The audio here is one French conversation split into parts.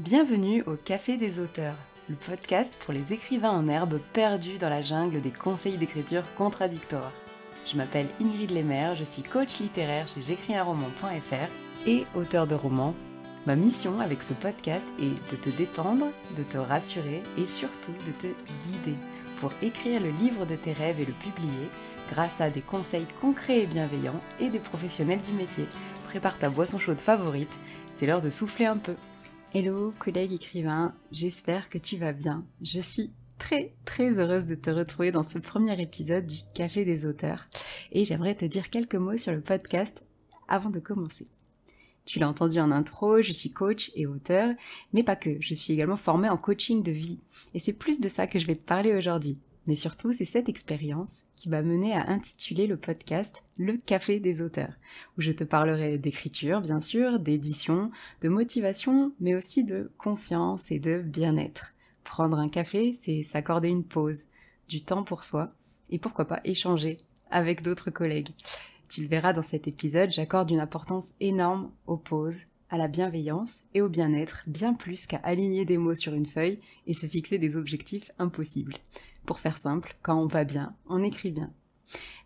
Bienvenue au Café des auteurs, le podcast pour les écrivains en herbe perdus dans la jungle des conseils d'écriture contradictoires. Je m'appelle Ingrid Lemaire, je suis coach littéraire chez j'écrisunroman.fr et auteur de romans. Ma mission avec ce podcast est de te détendre, de te rassurer et surtout de te guider pour écrire le livre de tes rêves et le publier grâce à des conseils concrets et bienveillants et des professionnels du métier. Prépare ta boisson chaude favorite, c'est l'heure de souffler un peu. Hello collègue écrivain, j'espère que tu vas bien. Je suis très très heureuse de te retrouver dans ce premier épisode du Café des auteurs et j'aimerais te dire quelques mots sur le podcast avant de commencer. Tu l'as entendu en intro, je suis coach et auteur, mais pas que, je suis également formée en coaching de vie. Et c'est plus de ça que je vais te parler aujourd'hui. Mais surtout, c'est cette expérience qui m'a mené à intituler le podcast Le Café des auteurs, où je te parlerai d'écriture, bien sûr, d'édition, de motivation, mais aussi de confiance et de bien-être. Prendre un café, c'est s'accorder une pause, du temps pour soi, et pourquoi pas échanger avec d'autres collègues. Tu le verras dans cet épisode, j'accorde une importance énorme aux pauses, à la bienveillance et au bien-être, bien plus qu'à aligner des mots sur une feuille et se fixer des objectifs impossibles. Pour faire simple, quand on va bien, on écrit bien.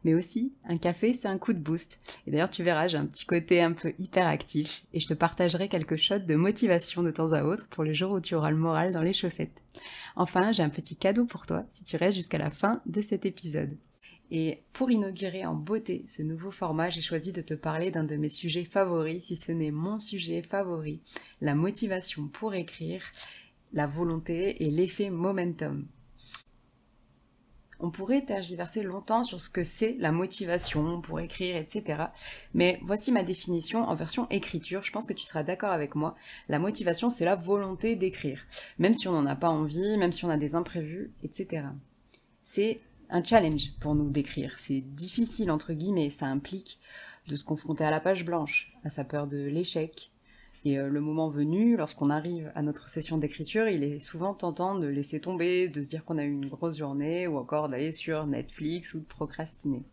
Mais aussi, un café, c'est un coup de boost. Et d'ailleurs, tu verras, j'ai un petit côté un peu hyperactif et je te partagerai quelques shots de motivation de temps à autre pour le jour où tu auras le moral dans les chaussettes. Enfin, j'ai un petit cadeau pour toi si tu restes jusqu'à la fin de cet épisode. Et pour inaugurer en beauté ce nouveau format, j'ai choisi de te parler d'un de mes sujets favoris, si ce n'est mon sujet favori, la motivation pour écrire, la volonté et l'effet momentum. On pourrait tergiverser longtemps sur ce que c'est la motivation pour écrire, etc. Mais voici ma définition en version écriture. Je pense que tu seras d'accord avec moi. La motivation, c'est la volonté d'écrire. Même si on n'en a pas envie, même si on a des imprévus, etc. C'est un challenge pour nous d'écrire. C'est difficile, entre guillemets. Ça implique de se confronter à la page blanche, à sa peur de l'échec, et euh, le moment venu, lorsqu'on arrive à notre session d'écriture, il est souvent tentant de laisser tomber, de se dire qu'on a eu une grosse journée, ou encore d'aller sur Netflix ou de procrastiner.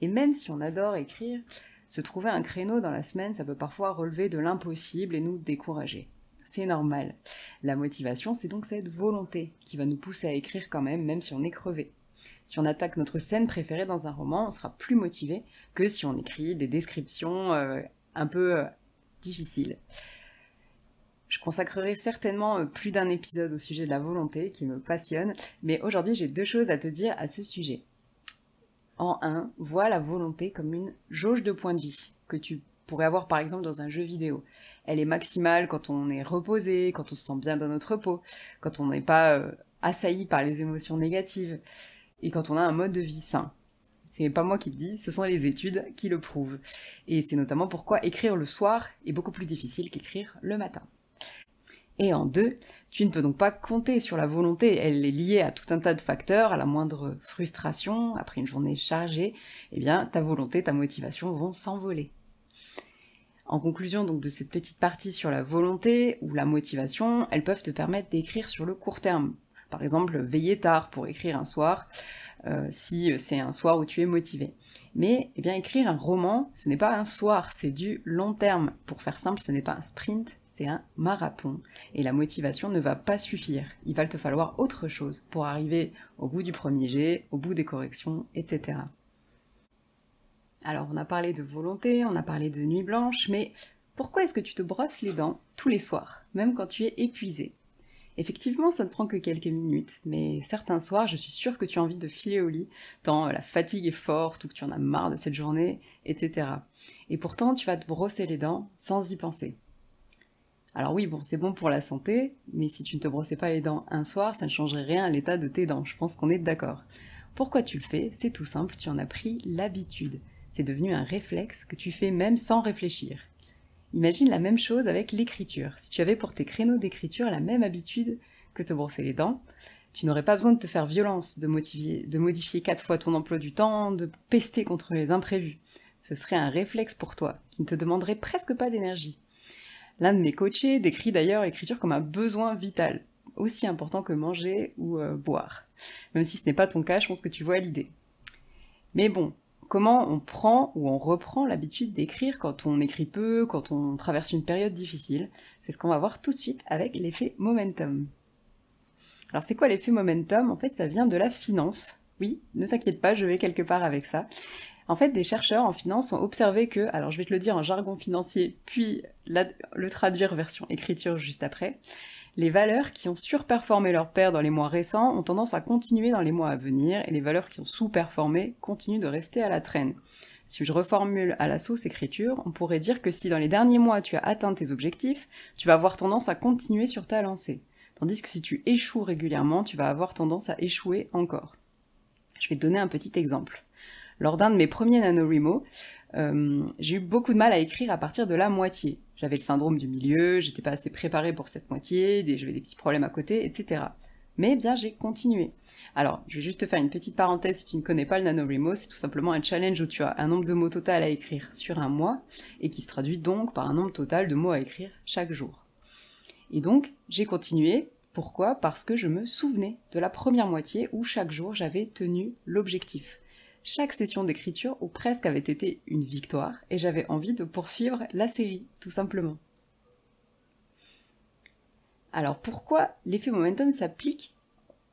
Et même si on adore écrire, se trouver un créneau dans la semaine, ça peut parfois relever de l'impossible et nous décourager. C'est normal. La motivation, c'est donc cette volonté qui va nous pousser à écrire quand même, même si on est crevé. Si on attaque notre scène préférée dans un roman, on sera plus motivé que si on écrit des descriptions euh, un peu euh, difficile. Je consacrerai certainement euh, plus d'un épisode au sujet de la volonté qui me passionne, mais aujourd'hui j'ai deux choses à te dire à ce sujet. En un, vois la volonté comme une jauge de points de vie que tu pourrais avoir par exemple dans un jeu vidéo. Elle est maximale quand on est reposé, quand on se sent bien dans notre peau, quand on n'est pas euh, assailli par les émotions négatives et quand on a un mode de vie sain. C'est pas moi qui le dis, ce sont les études qui le prouvent. Et c'est notamment pourquoi écrire le soir est beaucoup plus difficile qu'écrire le matin. Et en deux, tu ne peux donc pas compter sur la volonté, elle est liée à tout un tas de facteurs, à la moindre frustration, après une journée chargée, eh bien ta volonté, ta motivation vont s'envoler. En conclusion donc de cette petite partie sur la volonté ou la motivation, elles peuvent te permettre d'écrire sur le court terme. Par exemple, veiller tard pour écrire un soir, euh, si c'est un soir où tu es motivé. Mais eh écrire un roman, ce n'est pas un soir, c'est du long terme. Pour faire simple, ce n'est pas un sprint, c'est un marathon. Et la motivation ne va pas suffire. Il va te falloir autre chose pour arriver au bout du premier jet, au bout des corrections, etc. Alors on a parlé de volonté, on a parlé de nuit blanche, mais pourquoi est-ce que tu te brosses les dents tous les soirs, même quand tu es épuisé? Effectivement, ça ne prend que quelques minutes, mais certains soirs, je suis sûre que tu as envie de filer au lit, tant la fatigue est forte ou que tu en as marre de cette journée, etc. Et pourtant, tu vas te brosser les dents sans y penser. Alors oui, bon, c'est bon pour la santé, mais si tu ne te brossais pas les dents un soir, ça ne changerait rien à l'état de tes dents, je pense qu'on est d'accord. Pourquoi tu le fais? C'est tout simple, tu en as pris l'habitude. C'est devenu un réflexe que tu fais même sans réfléchir. Imagine la même chose avec l'écriture. Si tu avais pour tes créneaux d'écriture la même habitude que te brosser les dents, tu n'aurais pas besoin de te faire violence, de, de modifier quatre fois ton emploi du temps, de pester contre les imprévus. Ce serait un réflexe pour toi, qui ne te demanderait presque pas d'énergie. L'un de mes coachés décrit d'ailleurs l'écriture comme un besoin vital, aussi important que manger ou euh, boire. Même si ce n'est pas ton cas, je pense que tu vois l'idée. Mais bon, comment on prend ou on reprend l'habitude d'écrire quand on écrit peu, quand on traverse une période difficile. C'est ce qu'on va voir tout de suite avec l'effet momentum. Alors c'est quoi l'effet momentum? En fait, ça vient de la finance. Oui, ne t'inquiète pas, je vais quelque part avec ça. En fait, des chercheurs en finance ont observé que, alors je vais te le dire en jargon financier, puis le traduire version écriture juste après, les valeurs qui ont surperformé leur père dans les mois récents ont tendance à continuer dans les mois à venir, et les valeurs qui ont sous-performé continuent de rester à la traîne. Si je reformule à la sauce écriture, on pourrait dire que si dans les derniers mois tu as atteint tes objectifs, tu vas avoir tendance à continuer sur ta lancée. Tandis que si tu échoues régulièrement, tu vas avoir tendance à échouer encore. Je vais te donner un petit exemple. Lors d'un de mes premiers NaNoWriMo, euh, j'ai eu beaucoup de mal à écrire à partir de la moitié. J'avais le syndrome du milieu, j'étais pas assez préparée pour cette moitié, j'avais des petits problèmes à côté, etc. Mais bien, j'ai continué. Alors, je vais juste te faire une petite parenthèse si tu ne connais pas le NaNoWriMo, c'est tout simplement un challenge où tu as un nombre de mots total à écrire sur un mois, et qui se traduit donc par un nombre total de mots à écrire chaque jour. Et donc, j'ai continué. Pourquoi? Parce que je me souvenais de la première moitié où chaque jour j'avais tenu l'objectif. Chaque session d'écriture ou presque avait été une victoire et j'avais envie de poursuivre la série, tout simplement. Alors pourquoi l'effet momentum s'applique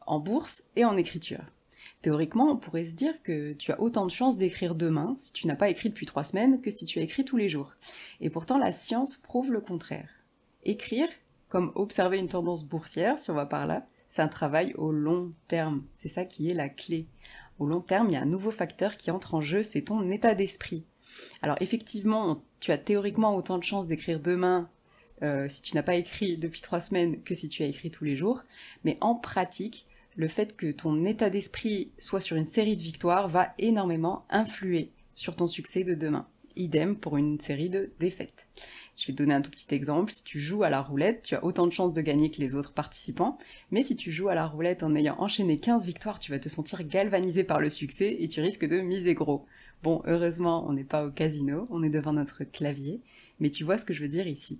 en bourse et en écriture? Théoriquement, on pourrait se dire que tu as autant de chances d'écrire demain si tu n'as pas écrit depuis trois semaines que si tu as écrit tous les jours. Et pourtant, la science prouve le contraire. Écrire, comme observer une tendance boursière, si on va par là, c'est un travail au long terme. C'est ça qui est la clé au long terme, il y a un nouveau facteur qui entre en jeu, c'est ton état d'esprit. Alors effectivement, tu as théoriquement autant de chances d'écrire demain euh, si tu n'as pas écrit depuis trois semaines que si tu as écrit tous les jours, mais en pratique, le fait que ton état d'esprit soit sur une série de victoires va énormément influer sur ton succès de demain. Idem pour une série de défaites. Je vais te donner un tout petit exemple. Si tu joues à la roulette, tu as autant de chances de gagner que les autres participants. Mais si tu joues à la roulette en ayant enchaîné 15 victoires, tu vas te sentir galvanisé par le succès et tu risques de miser gros. Bon, heureusement, on n'est pas au casino, on est devant notre clavier. Mais tu vois ce que je veux dire ici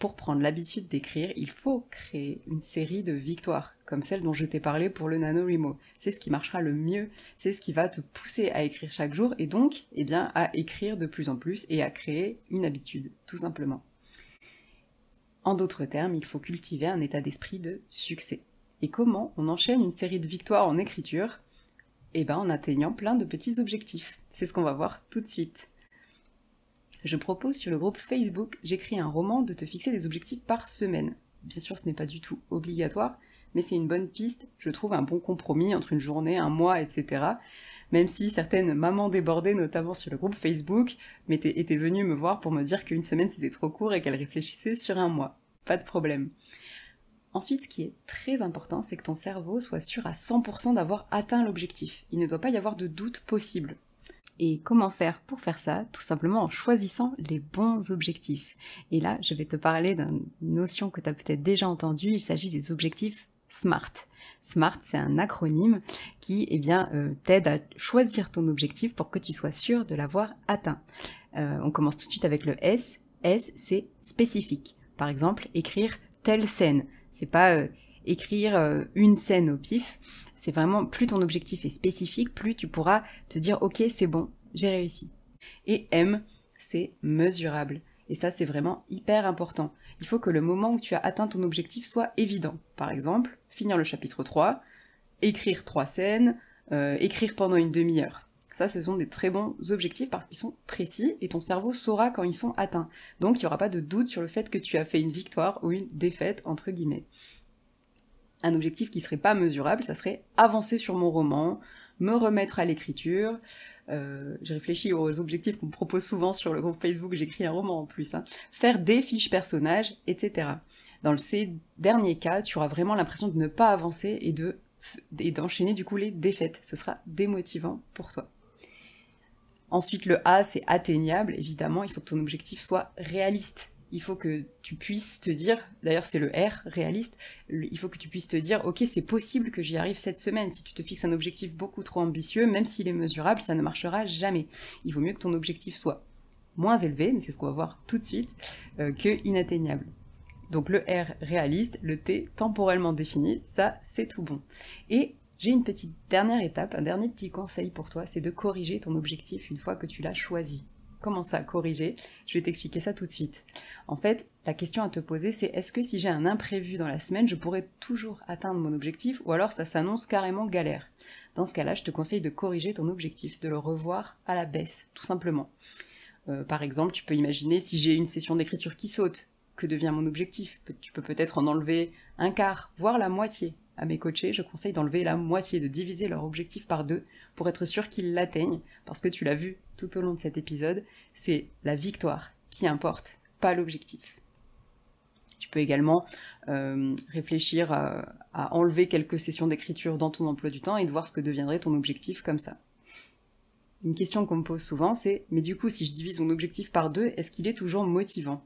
pour prendre l'habitude d'écrire, il faut créer une série de victoires, comme celle dont je t'ai parlé pour le NaNoWriMo. C'est ce qui marchera le mieux, c'est ce qui va te pousser à écrire chaque jour et donc, eh bien, à écrire de plus en plus et à créer une habitude, tout simplement. En d'autres termes, il faut cultiver un état d'esprit de succès. Et comment on enchaîne une série de victoires en écriture? Eh ben, en atteignant plein de petits objectifs. C'est ce qu'on va voir tout de suite je propose sur le groupe Facebook J'écris un roman de te fixer des objectifs par semaine. Bien sûr, ce n'est pas du tout obligatoire, mais c'est une bonne piste, je trouve un bon compromis entre une journée, un mois, etc. Même si certaines mamans débordées, notamment sur le groupe Facebook, étaient venues me voir pour me dire qu'une semaine c'était trop court et qu'elles réfléchissaient sur un mois. Pas de problème. Ensuite, ce qui est très important, c'est que ton cerveau soit sûr à 100% d'avoir atteint l'objectif. Il ne doit pas y avoir de doute possible. Et comment faire pour faire ça Tout simplement en choisissant les bons objectifs. Et là, je vais te parler d'une notion que tu as peut-être déjà entendue, il s'agit des objectifs SMART. SMART, c'est un acronyme qui eh bien, euh, t'aide à choisir ton objectif pour que tu sois sûr de l'avoir atteint. Euh, on commence tout de suite avec le S. S, c'est spécifique. Par exemple, écrire telle scène. C'est pas euh, écrire une scène au pif. C'est vraiment, plus ton objectif est spécifique, plus tu pourras te dire, ok, c'est bon, j'ai réussi. Et M, c'est mesurable. Et ça, c'est vraiment hyper important. Il faut que le moment où tu as atteint ton objectif soit évident. Par exemple, finir le chapitre 3, écrire trois scènes, euh, écrire pendant une demi-heure. Ça, ce sont des très bons objectifs parce qu'ils sont précis et ton cerveau saura quand ils sont atteints. Donc, il n'y aura pas de doute sur le fait que tu as fait une victoire ou une défaite, entre guillemets un objectif qui serait pas mesurable, ça serait avancer sur mon roman, me remettre à l'écriture. Euh, j'ai réfléchi aux objectifs qu'on me propose souvent sur le groupe Facebook, j'écris un roman en plus, hein. faire des fiches personnages, etc. Dans ces derniers cas, tu auras vraiment l'impression de ne pas avancer et de d'enchaîner du coup les défaites. Ce sera démotivant pour toi. Ensuite, le A, c'est atteignable. Évidemment, il faut que ton objectif soit réaliste il faut que tu puisses te dire, d'ailleurs c'est le R, réaliste, il faut que tu puisses te dire, ok c'est possible que j'y arrive cette semaine. Si tu te fixes un objectif beaucoup trop ambitieux, même s'il est mesurable, ça ne marchera jamais. Il vaut mieux que ton objectif soit moins élevé, mais c'est ce qu'on va voir tout de suite, euh, que inatteignable. Donc le R réaliste, le T temporellement défini, ça c'est tout bon. Et J'ai une petite dernière étape, un dernier petit conseil pour toi, c'est de corriger ton objectif une fois que tu l'as choisi. Comment ça, corriger Je vais t'expliquer ça tout de suite. En fait, la question à te poser, c'est est-ce que si j'ai un imprévu dans la semaine, je pourrais toujours atteindre mon objectif ou alors ça s'annonce carrément galère? Dans ce cas-là, je te conseille de corriger ton objectif, de le revoir à la baisse, tout simplement. Euh, par exemple, tu peux imaginer si j'ai une session d'écriture qui saute, que devient mon objectif? Tu peux peut-être en enlever un quart, voire la moitié à mes coachés, je conseille d'enlever la moitié, de diviser leur objectif par deux pour être sûr qu'ils l'atteignent, parce que tu l'as vu tout au long de cet épisode, c'est la victoire qui importe, pas l'objectif. Tu peux également euh, réfléchir à, à, enlever quelques sessions d'écriture dans ton emploi du temps et de voir ce que deviendrait ton objectif comme ça. Une question qu'on me pose souvent, c'est mais du coup, si je divise mon objectif par deux, est-ce qu'il est toujours motivant?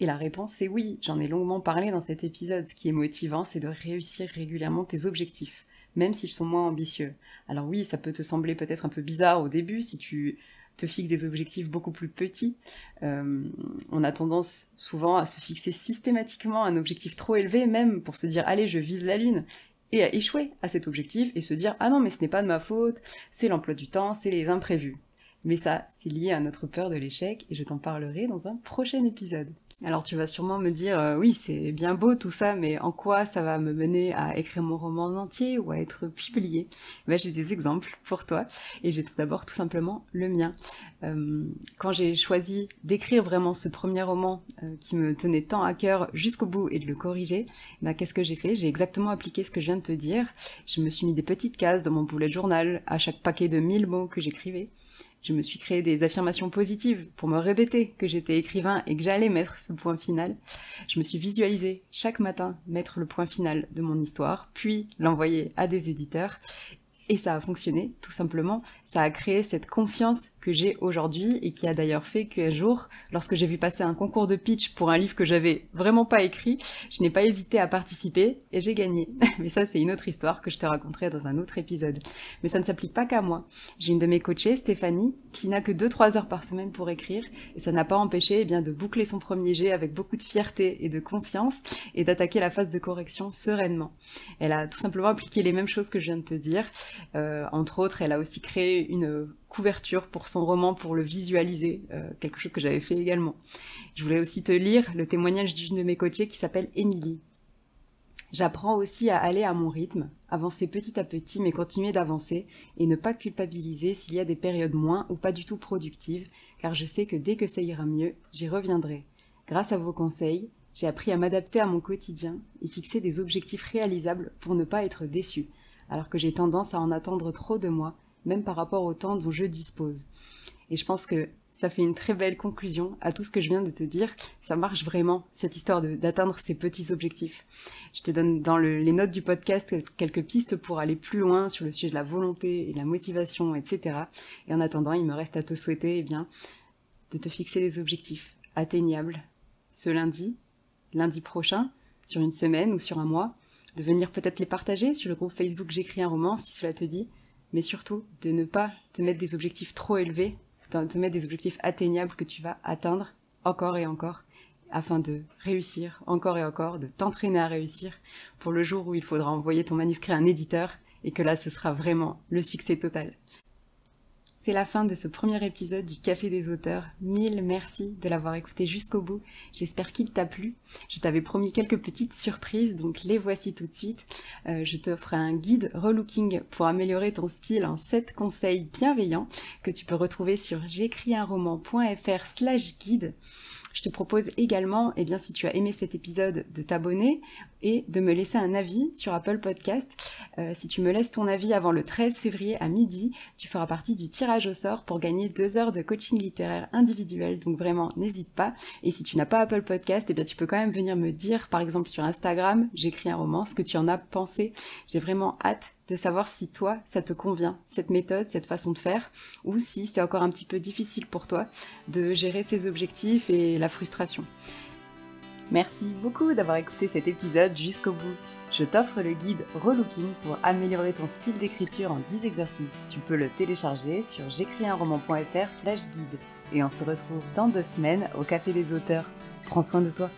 Et la réponse c'est oui, j'en ai longuement parlé dans cet épisode. Ce qui est motivant, c'est de réussir régulièrement tes objectifs, même s'ils sont moins ambitieux. Alors oui, ça peut te sembler peut-être un peu bizarre au début si tu te fixes des objectifs beaucoup plus petits. Euh, on a tendance souvent à se fixer systématiquement un objectif trop élevé, même pour se dire allez, je vise la lune et à échouer à cet objectif et se dire ah non mais ce n'est pas de ma faute, c'est l'emploi du temps, c'est les imprévus. Mais ça, c'est lié à notre peur de l'échec et je t'en parlerai dans un prochain épisode. Alors tu vas sûrement me dire, euh, oui, c'est bien beau tout ça, mais en quoi ça va me mener à écrire mon roman en entier ou à être publié? Ben, J'ai des exemples pour toi, et j'ai tout d'abord tout simplement le mien. Euh, quand j'ai choisi d'écrire vraiment ce premier roman euh, qui me tenait tant à cœur jusqu'au bout et de le corriger, ben, qu'est-ce que j'ai fait? J'ai exactement appliqué ce que je viens de te dire. Je me suis mis des petites cases dans mon bullet journal à chaque paquet de 1000 mots que j'écrivais. Je me suis créé des affirmations positives pour me répéter que j'étais écrivain et que j'allais mettre ce point final. Je me suis visualisé chaque matin mettre le point final de mon histoire, puis l'envoyer à des éditeurs. Et ça a fonctionné, tout simplement. Ça a créé cette confiance que j'ai aujourd'hui et qui a d'ailleurs fait qu'un jour, lorsque j'ai vu passer un concours de pitch pour un livre que j'avais vraiment pas écrit, je n'ai pas hésité à participer et j'ai gagné. Mais ça, c'est une autre histoire que je te raconterai dans un autre épisode. Mais ça ne s'applique pas qu'à moi. J'ai une de mes coachées, Stéphanie, qui n'a que 2-3 heures par semaine pour écrire et ça n'a pas empêché eh bien, de boucler son premier jet avec beaucoup de fierté et de confiance et d'attaquer la phase de correction sereinement. Elle a tout simplement appliqué les mêmes choses que je viens de te dire. Euh, entre autres, elle a aussi créé une couverture pour son roman pour le visualiser, euh, quelque chose que j'avais fait également. Je voulais aussi te lire le témoignage d'une de mes coachées qui s'appelle Émilie. J'apprends aussi à aller à mon rythme, avancer petit à petit mais continuer d'avancer et ne pas culpabiliser s'il y a des périodes moins ou pas du tout productives car je sais que dès que ça ira mieux, j'y reviendrai. Grâce à vos conseils, j'ai appris à m'adapter à mon quotidien et fixer des objectifs réalisables pour ne pas être déçu, alors que j'ai tendance à en attendre trop de moi même par rapport au temps dont je dispose. Et je pense que ça fait une très belle conclusion à tout ce que je viens de te dire. Ça marche vraiment, cette histoire d'atteindre ces petits objectifs. Je te donne dans les notes du podcast quelques pistes pour aller plus loin sur le sujet de la volonté et de la motivation, etc. Et en attendant, il me reste à te souhaiter, eh bien, de te fixer des objectifs atteignables ce lundi, lundi prochain, sur une semaine ou sur un mois, de venir peut-être les partager sur le groupe Facebook J'écris un roman si cela te dit, mais surtout de ne pas te mettre des objectifs trop élevés, de te mettre des objectifs atteignables que tu vas atteindre encore et encore, afin de réussir encore et encore, de t'entraîner à réussir pour le jour où il faudra envoyer ton manuscrit à un éditeur et que là ce sera vraiment le succès total. C'est la fin de ce premier épisode du Café des auteurs. Mille merci de l'avoir écouté jusqu'au bout. J'espère qu'il t'a plu. Je t'avais promis quelques petites surprises, donc les voici tout de suite. Euh, je t'offre un guide relooking pour améliorer ton style en 7 conseils bienveillants que tu peux retrouver sur j'écrisunroman.fr slash guide. Je te propose également, eh bien, si tu as aimé cet épisode, de t'abonner et de me laisser un avis sur Apple Podcast. Euh, si tu me laisses ton avis avant le 13 février à midi, tu feras partie du tirage au sort pour gagner deux heures de coaching littéraire individuel. Donc vraiment, n'hésite pas. Et si tu n'as pas Apple Podcast, eh bien, tu peux quand même venir me dire, par exemple sur Instagram, j'écris un roman, ce que tu en as pensé. J'ai vraiment hâte de savoir si toi, ça te convient, cette méthode, cette façon de faire, ou si c'est encore un petit peu difficile pour toi de gérer ces objectifs et la frustration. Merci beaucoup d'avoir écouté cet épisode jusqu'au bout. Je t'offre le guide Relooking pour améliorer ton style d'écriture en 10 exercices. Tu peux le télécharger sur j'écrisunroman.fr slash guide. Et on se retrouve dans deux semaines au Café des auteurs. Prends soin de toi.